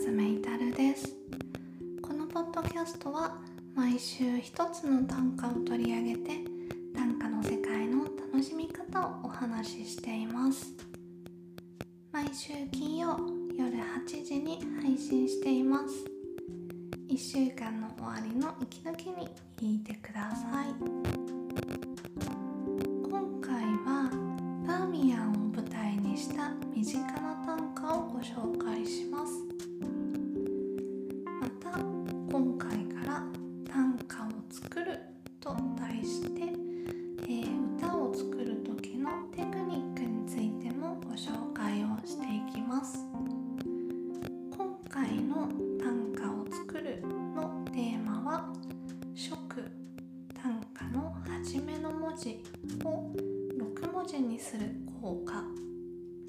夏目いたるです。このポッドキャストは毎週一つの短歌を取り上げて短歌の世界の楽しみ方をお話ししています。毎週金曜夜8時に配信しています。1週間の終わりの息抜きに聞いてください。今回はバーミヤンを舞台にした身近な短歌をご紹介します。効果」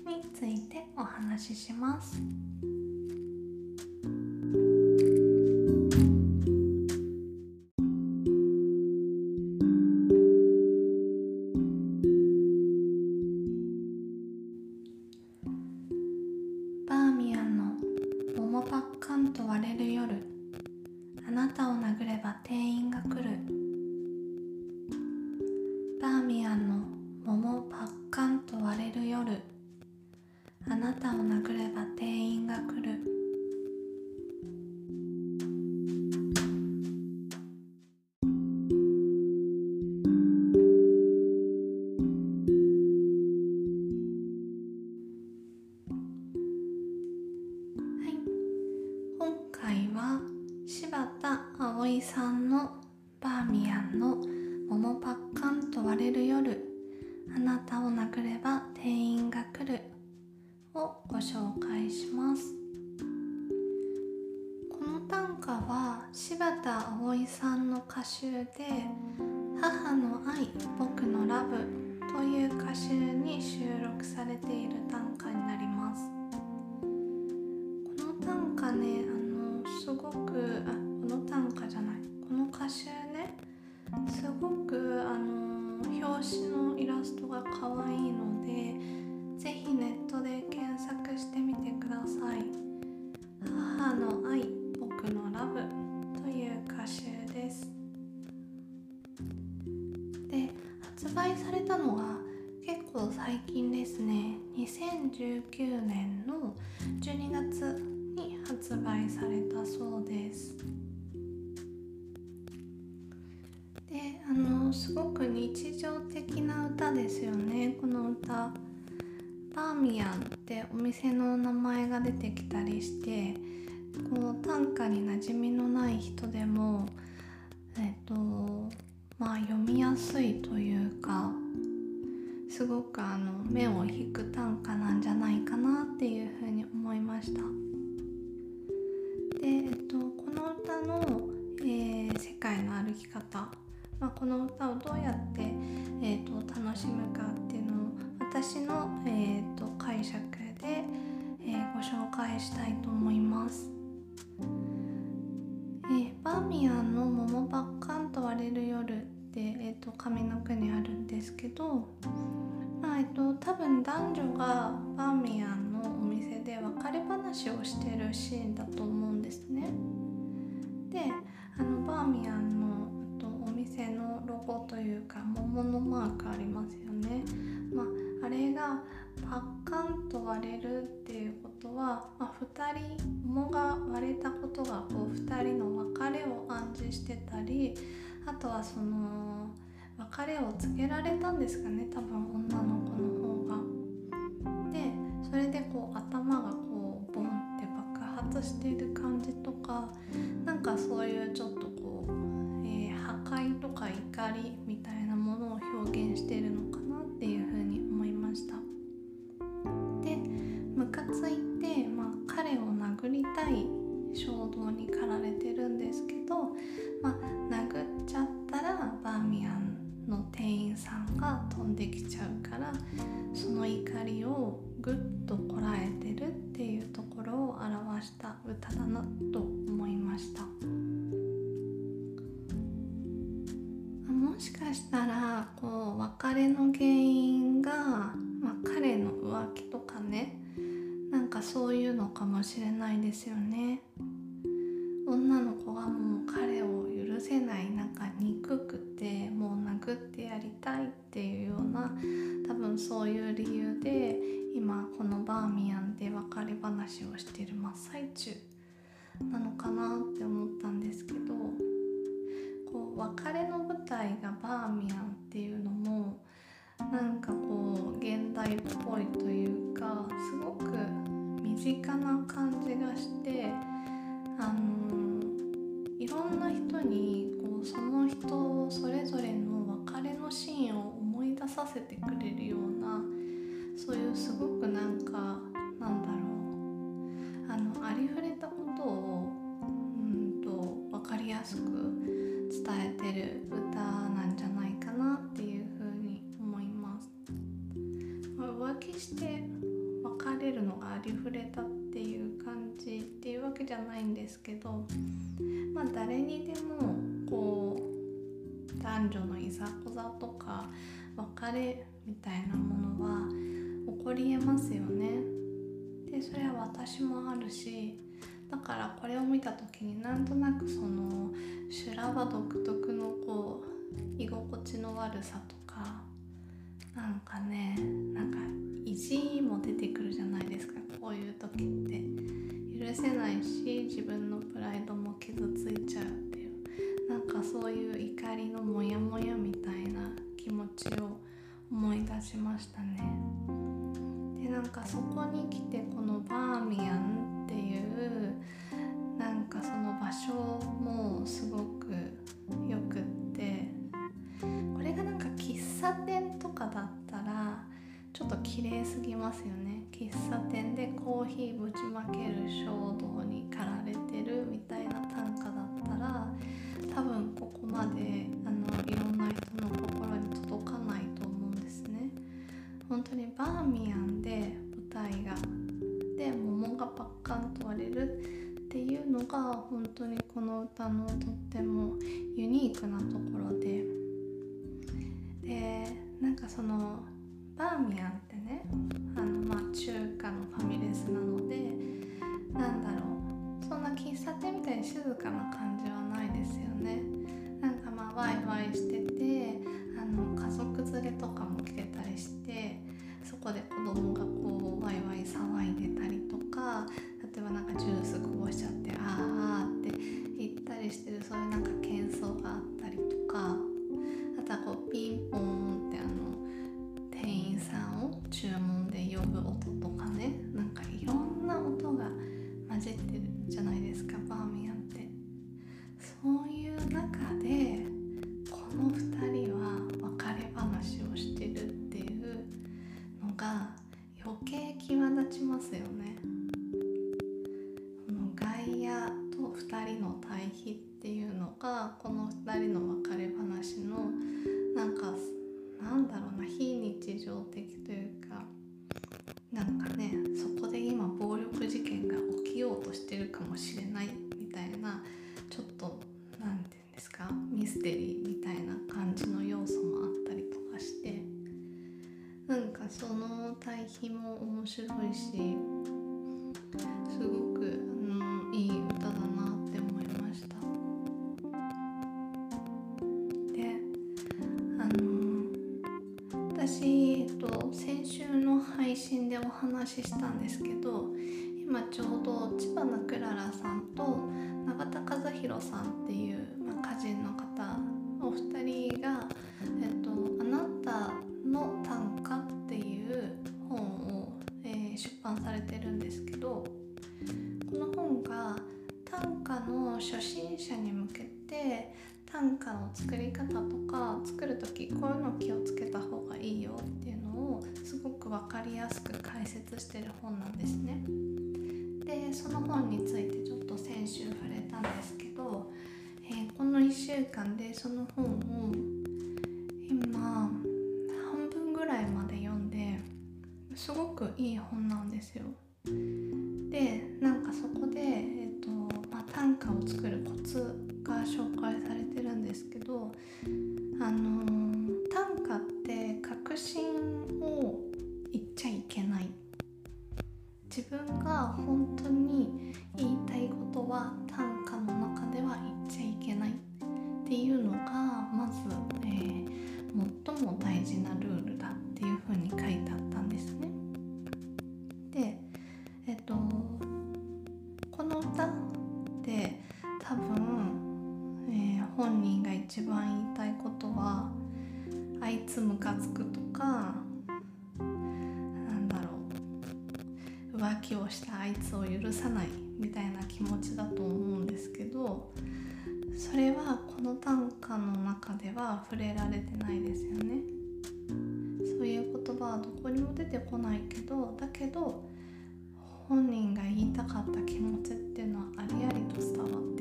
についてお話しします。殴れば店員が来る。柴田葵さんの歌集で「母の愛僕のラブ」という歌集に収録されている短歌になります。発売されたのが結構最近ですね。2019年の12月に発売されたそうです。であのすごく日常的な歌ですよね。この歌。バーミヤンってお店の名前が出てきたりしてこう短歌に馴染みのない人でもえっとまあ読みやすいというかすごくあの目を引く短歌なんじゃないかなっていうふうに思いました。で、えっと、この歌の、えー世界の歩き方、まあ、この歌をどうやって、えー、と楽しむかっていうのを私の、えー、と解釈で、えーご紹介したいと思います、バーミヤンの桃ばっかんと割れる夜って、えー、と上の句にあるんですけど、まあえっと多分男女がバーミヤンのお店で別れ話をしてるシーンだと思うんですね。であのバーミヤンのとお店のロゴというか桃のマークありますよね。まあ、あれがパカンと割れるっていうことは、まあ、2人桃が割れたことがこう2人の別れを暗示してたりあとはその別れを告げられたんですかね多分女の子の方が。でそれでこう頭がこうボンって爆発している感じとかなんかそういうちょっとこう、えー破壊とか怒りみたいなものを表現しているのか歌だなと思いましたもしかしたらこう別れの原因が、まあ、彼の浮気とかねなんかそういうのかもしれないですよねなのかなって思ったんですけどこう別れの舞台がバーミヤンっていうのもなんかこう現代っぽいというかすごく身近な感じがしてあのいろんな人にこうその人それぞれの別れのシーンを思い出させてくれ伝えてる歌なんじゃないかなっていうふうに思います。まあ、浮気して別れるのがありふれたっていう感じっていうわけじゃないんですけどまあ誰にでもこう男女のいざこざとか別れみたいなものは起こりえますよね。でそれは私もあるしだからこれを見た時になんとなくその修羅場独特のこう居心地の悪さとかなんかねなんか意地も出てくるじゃないですかこういう時って。許せないし自分のプライドも傷ついちゃうっていう。なんかそういう怒りのモヤモヤみたいな気持ちを思い出しましたね。でなんかそこに来てこのバーミヤンっていうなんかその場所もすごくよくってこれがなんか喫茶店とかだったらちょっと綺麗すぎますよね。喫茶店でコーヒーぶちまける衝動に駆られてるみたいな短歌だったら多分ここまであのいろんな人の心に届かないと思うんですね。本当にバーミヤン感問われるっていうのが本当にこの歌のとってもユニークなところで。でなんかそのバーミヤンってねあのまあ中華のファミレスなのじってるじゃないですかバーミ話したんですけど今ちょうど千葉のクララさんと永田和弘さんっていう、まあ、歌人の方お二人が、えっと「あなたの短歌」っていう本を、えー出版されてるんですけどこの本が短歌の初心者に向けて短歌の作り方すごくいい本なんですよ。でなんかそこで、えっとまあ、短歌を作るつムカつく」とかなんだろう浮気をしたあいつを許さないみたいな気持ちだと思うんですけどそれはこの短歌の中では触れられてないですよね。そういう言葉はどこにも出てこないけどだけど本人が言いたかった気持ちっていうのはありありと伝わって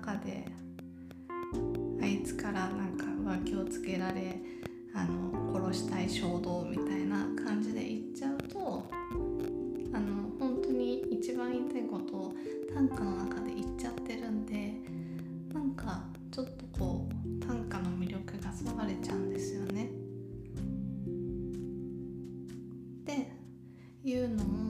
中であいつからなんか浮気をつけられあの殺したい衝動みたいな感じで言っちゃうとあの本当に一番言いたいことを短歌の中で言っちゃってるんでなんかちょっとこう短歌の魅力がそがれちゃうんですよね。っていうのも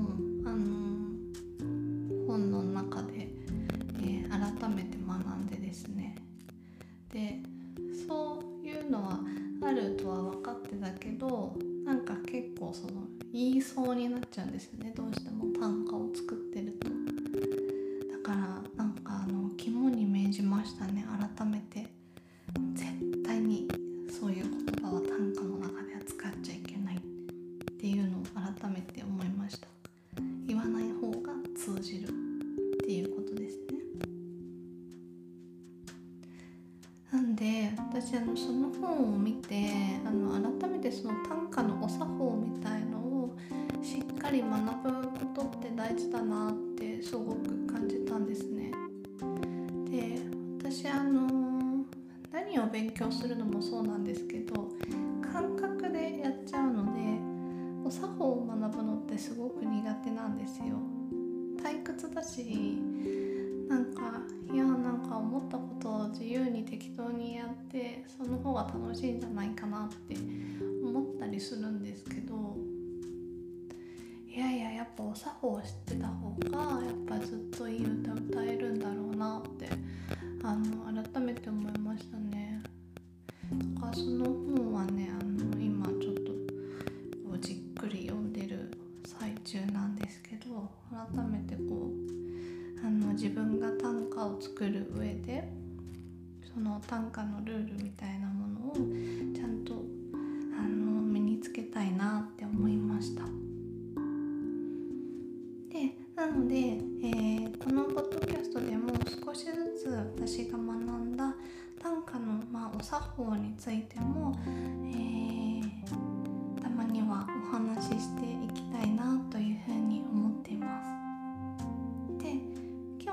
本を見てあの改めてその短歌のお作法みたいのをしっかり学ぶことって大事だなってすごく感じたんですね。で私あの何を勉強するのもそうなんですけど感覚でやっちゃうのでお作法を学ぶのってすごく苦手なんですよ。退屈だしなんかいやなんか思ったことを自由に適当にやってその方が楽しいんじゃないかなって思ったりするんですけどいやいややっぱお作法を知ってた方がやっぱずっといい歌歌えるんだろうなってあの改めて思いましたね。だからその本はねあの今ちょっとこうじっくり読んでる最中なんですけど改めてこう自分が短歌を作る上でその短歌のルールみたいなものをちゃんとあの身につけたいなって思いました。でなので、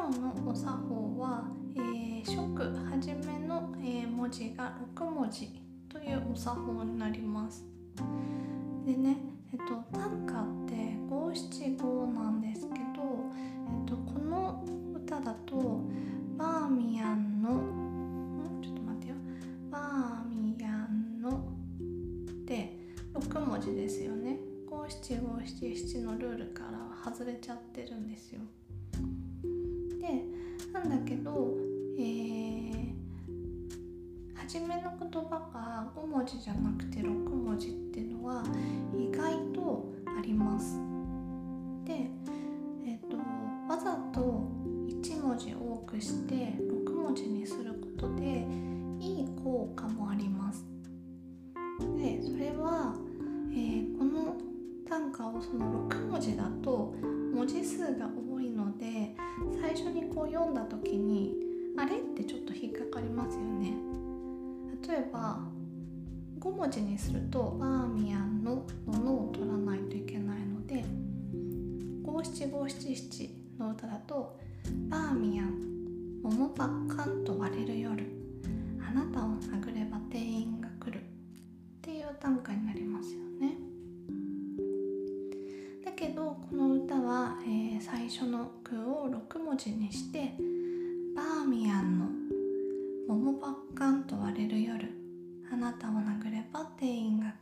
今日のお作法は、えー、初はじめの、えー、文字が6文字というお作法になります。でね、えっと、短歌って五七五なんですけど、えっと、この歌だとバーミヤンのちょっと待ってよ。バーミヤンので6文字ですよね。五七五七七のルールから外れちゃってるんですよ。でなんだけどえー、初めの言葉が5文字じゃなくて6文字っていうのは意外とあります。でえ、ー、とわざと1文字多くして6文字にすることでいい効果もあります。でそれは、えー、この短歌をその6文字だと文字数が多初にこう読んだ時にあれってちょっと引っかかりますよね。例えば5文字にするとバーミヤンの「の」のを取らないといけないので五七五七七の歌だとバーミヤン桃パッカンと割れる夜あなたを殴れば店員が来るっていう短歌になりますよね。だけどこの歌は、えー、最初の句を6文字にしてバーミヤンの桃ばっかんと割れる夜あなたを殴れば店員が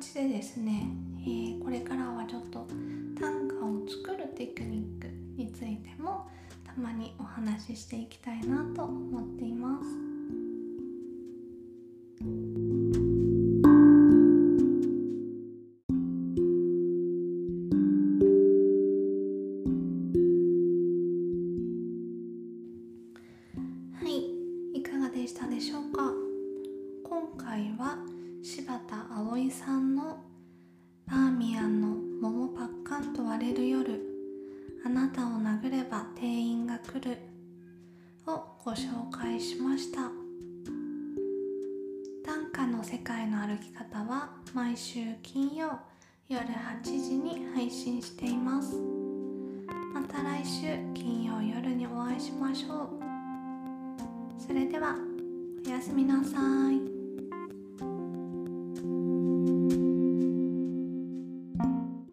じでですね、えー、これからはちょっと短歌を作るテクニックについてもたまにお話ししていきたいなと思っています。き方は毎週金曜夜8時に配信していますまた来週金曜夜にお会いしましょうそれではおやすみなさい。